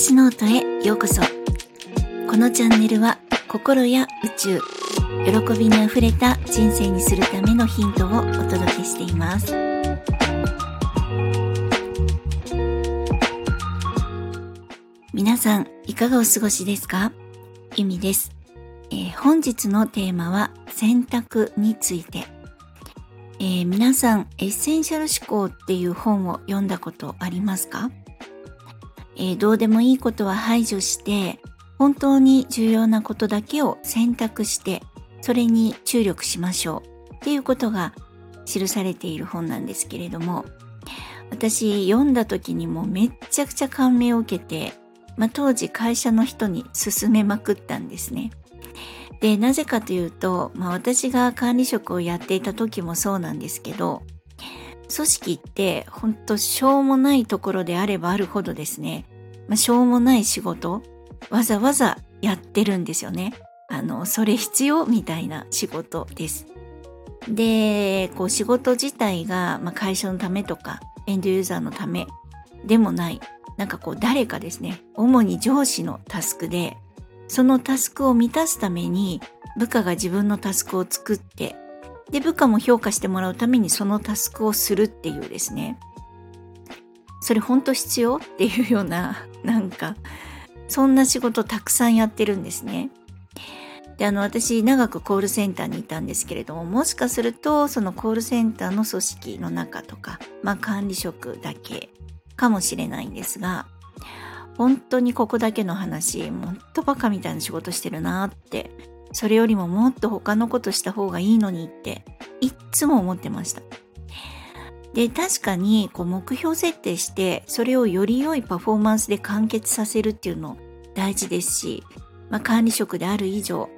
私ノートへようこそ。このチャンネルは心や宇宙喜びにあふれた人生にするためのヒントをお届けしています。皆さんいかがお過ごしですか？ゆみです、えー、本日のテーマは選択について。えー、皆さんエッセンシャル思考っていう本を読んだことありますか、えー、どうでもいいことは排除して本当に重要なことだけを選択してそれに注力しましょうっていうことが記されている本なんですけれども私読んだ時にもめっちゃくちゃ感銘を受けて、まあ、当時会社の人に勧めまくったんですね。で、なぜかというと、まあ、私が管理職をやっていた時もそうなんですけど、組織ってほんとしょうもないところであればあるほどですね、まあ、しょうもない仕事、わざわざやってるんですよね。あの、それ必要みたいな仕事です。で、こう仕事自体が、まあ、会社のためとか、エンドユーザーのためでもない。なんかこう誰かですね、主に上司のタスクで、そのタスクを満たすために部下が自分のタスクを作ってで部下も評価してもらうためにそのタスクをするっていうですねそれ本当必要っていうような なんかそんな仕事たくさんやってるんですね。であの私長くコールセンターにいたんですけれどももしかするとそのコールセンターの組織の中とか、まあ、管理職だけかもしれないんですが本当にここだけの話もっとバカみたいな仕事してるなってそれよりももっと他のことした方がいいのにっていっつも思ってましたで確かにこう目標設定してそれをより良いパフォーマンスで完結させるっていうの大事ですし、まあ、管理職である以上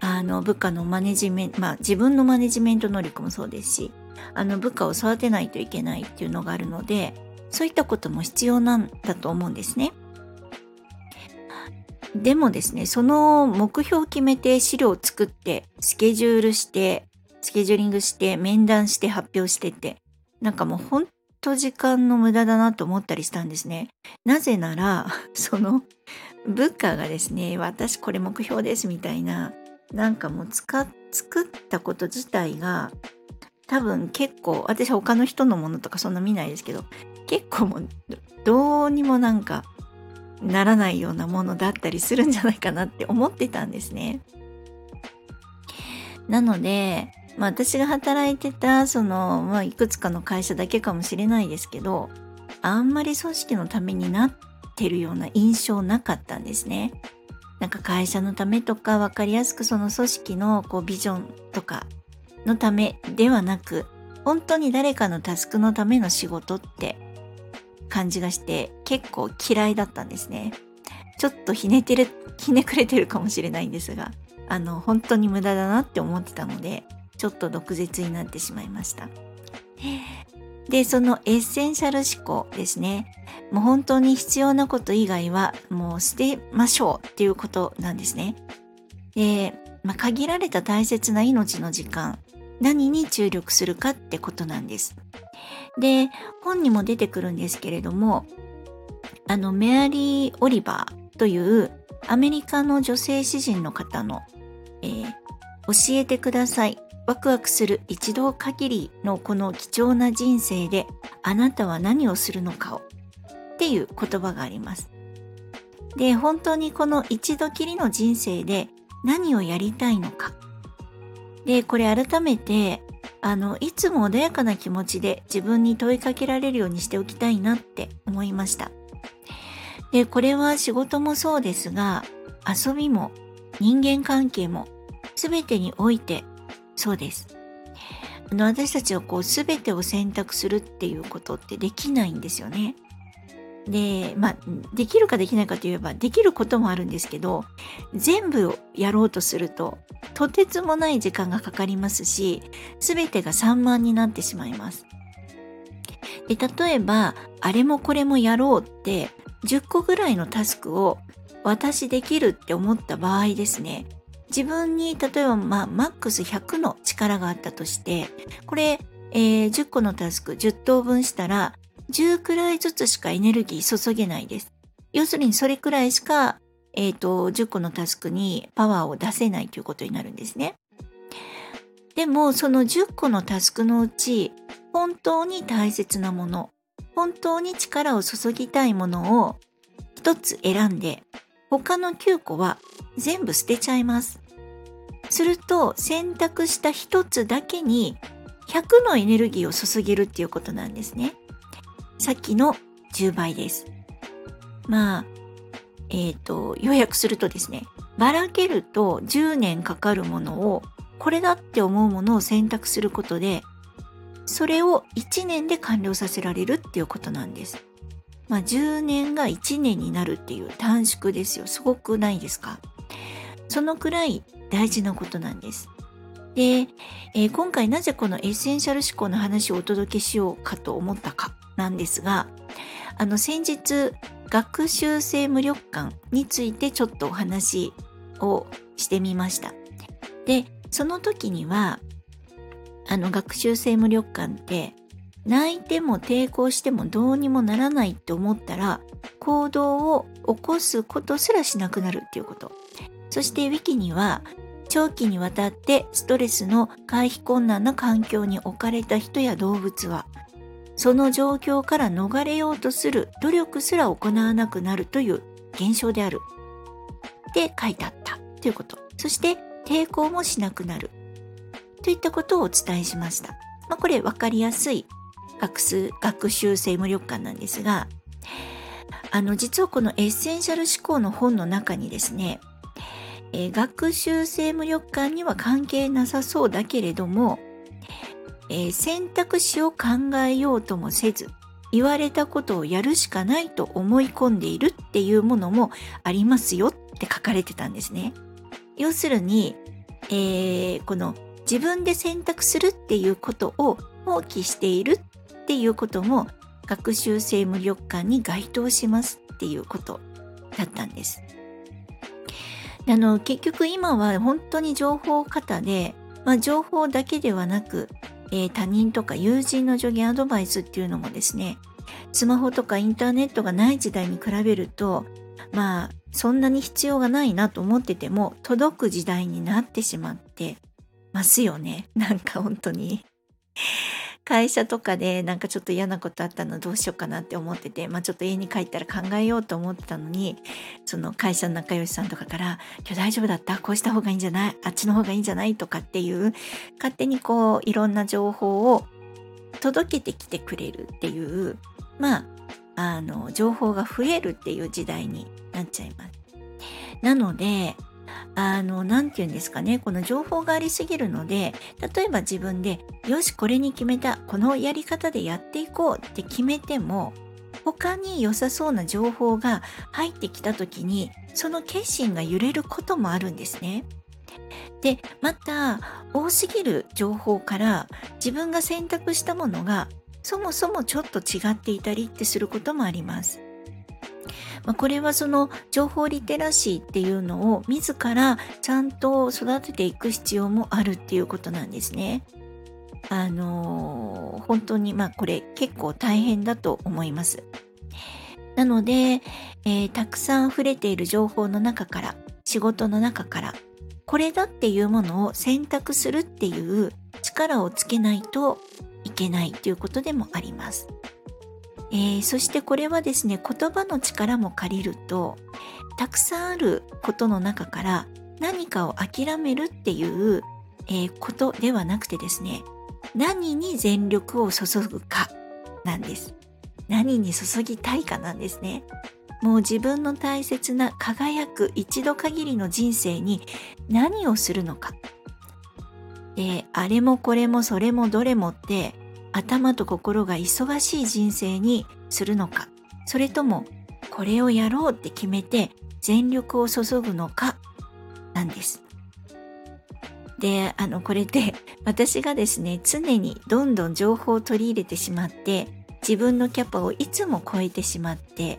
あの部下のマネジメント、まあ、自分のマネジメント能力もそうですしあの部下を育てないといけないっていうのがあるのでそういったことも必要なんだと思うんですね。でもですね、その目標を決めて資料を作って、スケジュールして、スケジューリングして、面談して発表してって、なんかもうほんと時間の無駄だなと思ったりしたんですね。なぜなら、その部下がですね、私これ目標ですみたいな、なんかもう使作ったこと自体が多分結構私他の人のものとかそんな見ないですけど結構もうどうにもなんかならないようなものだったりするんじゃないかなって思ってたんですね。なので、まあ、私が働いてたその、まあ、いくつかの会社だけかもしれないですけどあんまり組織のためになってるような印象なかったんですね。なんか会社のためとか分かりやすくその組織のこうビジョンとかのためではなく本当に誰かのタスクのための仕事って感じがして結構嫌いだったんですね。ちょっとひねてる、ひねくれてるかもしれないんですが、あの、本当に無駄だなって思ってたので、ちょっと毒舌になってしまいました。で、そのエッセンシャル思考ですね。もう本当に必要なこと以外はもう捨てましょうっていうことなんですね。で、まあ、限られた大切な命の時間、何に注力するかってことなんです。で、本にも出てくるんですけれども、あの、メアリー・オリバーというアメリカの女性詩人の方の、えー、教えてください。ワクワクする一度限りのこの貴重な人生であなたは何をするのかをっていう言葉があります。で、本当にこの一度きりの人生で何をやりたいのか。で、これ改めてあのいつも穏やかな気持ちで自分に問いかけられるようにしておきたいなって思いました。でこれは仕事もそうですが遊びも人間関係も全てにおいてそうです。あの私たちはこう全てを選択するっていうことってできないんですよね。で、まあ、できるかできないかといえば、できることもあるんですけど、全部をやろうとすると、とてつもない時間がかかりますし、すべてが散漫になってしまいます。で例えば、あれもこれもやろうって、10個ぐらいのタスクを私できるって思った場合ですね、自分に例えば、まあ、マックス100の力があったとして、これ、えー、10個のタスク10等分したら10くらいずつしかエネルギー注げないです。要するにそれくらいしか、えっ、ー、と、10個のタスクにパワーを出せないということになるんですね。でも、その10個のタスクのうち、本当に大切なもの、本当に力を注ぎたいものを1つ選んで、他の9個は全部捨てちゃいます。すると、選択した1つだけに100のエネルギーを注げるっていうことなんですね。さっきの10倍です。まあ、えっ、ー、と、要約するとですね、ばらけると10年かかるものを、これだって思うものを選択することで、それを1年で完了させられるっていうことなんです。まあ、10年が1年になるっていう短縮ですよ。すごくないですか？そのくらい大事なことなんです。で、えー、今回なぜこのエッセンシャル思考の話をお届けしようかと思ったかなんですが、あの先日学習性無力感についてちょっとお話をしてみました。で、その時には、あの学習性無力感って泣いても抵抗してもどうにもならないって思ったら行動を起こすことすらしなくなるっていうこと。そしてウィキには長期にわたってストレスの回避困難な環境に置かれた人や動物はその状況から逃れようとする努力すら行わなくなるという現象である。って書いてあった。ということ。そして抵抗もしなくなる。といったことをお伝えしました、まあ、これ分かりやすい。学習学習性無力感なんですがあの実はこのエッセンシャル思考の本の中にですねえー、学習性無力感には関係なさそうだけれども、えー、選択肢を考えようともせず言われたことをやるしかないと思い込んでいるっていうものもありますよって書かれてたんですね。要するに、えー、この自分で選択するっていうことを放棄しているっていうことも学習性無力感に該当しますっていうことだったんです。あの結局今は本当に情報過多で、まあ、情報だけではなく、えー、他人とか友人の助言アドバイスっていうのもですねスマホとかインターネットがない時代に比べるとまあそんなに必要がないなと思ってても届く時代になってしまってますよね。なんか本当に。会社とかでなんかちょっと嫌なことあったのどうしようかなって思ってて、まあ、ちょっと家に帰ったら考えようと思ってたのにその会社の仲良しさんとかから「今日大丈夫だった？こうした方がいいんじゃない？あっちの方がいいんじゃない?」とかっていう勝手にこういろんな情報を届けてきてくれるっていうまああの情報が増えるっていう時代になっちゃいます。なのであの、なんて言うんですかね、この情報がありすぎるので、例えば自分で、よし、これに決めた、このやり方でやっていこうって決めても、他に良さそうな情報が入ってきた時に、その決心が揺れることもあるんですね。で、また、多すぎる情報から自分が選択したものがそもそもちょっと違っていたりってすることもあります。まあ、これはその情報リテラシーっていうのを自らちゃんと育てていく必要もあるっていうことなんですね。あのー、本当にまあこれ結構大変だと思います。なので、えー、たくさん溢れている情報の中から仕事の中からこれだっていうものを選択するっていう力をつけないといけないということでもあります。えー、そしてこれはですね言葉の力も借りるとたくさんあることの中から何かを諦めるっていう、えー、ことではなくてですね何に全力を注ぐかなんです。何に注ぎたいかなんですね。もう自分の大切な輝く一度限りの人生に何をするのか。であれもこれもそれもどれもって頭と心が忙しい人生にするのかそれともこれをやろうって決めて全力を注ぐのかなんです。であのこれで 私がですね常にどんどん情報を取り入れてしまって自分のキャパをいつも超えてしまって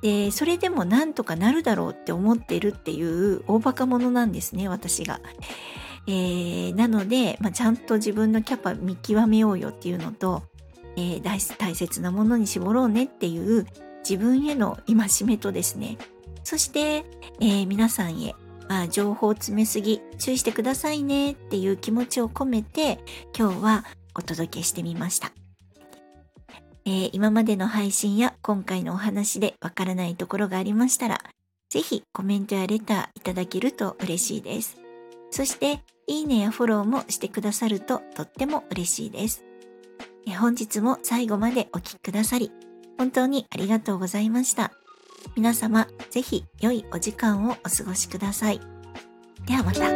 でそれでもなんとかなるだろうって思ってるっていう大バカ者なんですね私が。えー、なので、まあ、ちゃんと自分のキャパ見極めようよっていうのと、えー、大大切なものに絞ろうねっていう自分への戒めとですね、そして、えー、皆さんへ、まあ、情報を詰めすぎ、注意してくださいねっていう気持ちを込めて、今日はお届けしてみました。えー、今までの配信や今回のお話でわからないところがありましたら、ぜひコメントやレターいただけると嬉しいです。そして、いいねやフォローもしてくださるととっても嬉しいです。本日も最後までお聴きくださり、本当にありがとうございました。皆様、ぜひ良いお時間をお過ごしください。ではまた。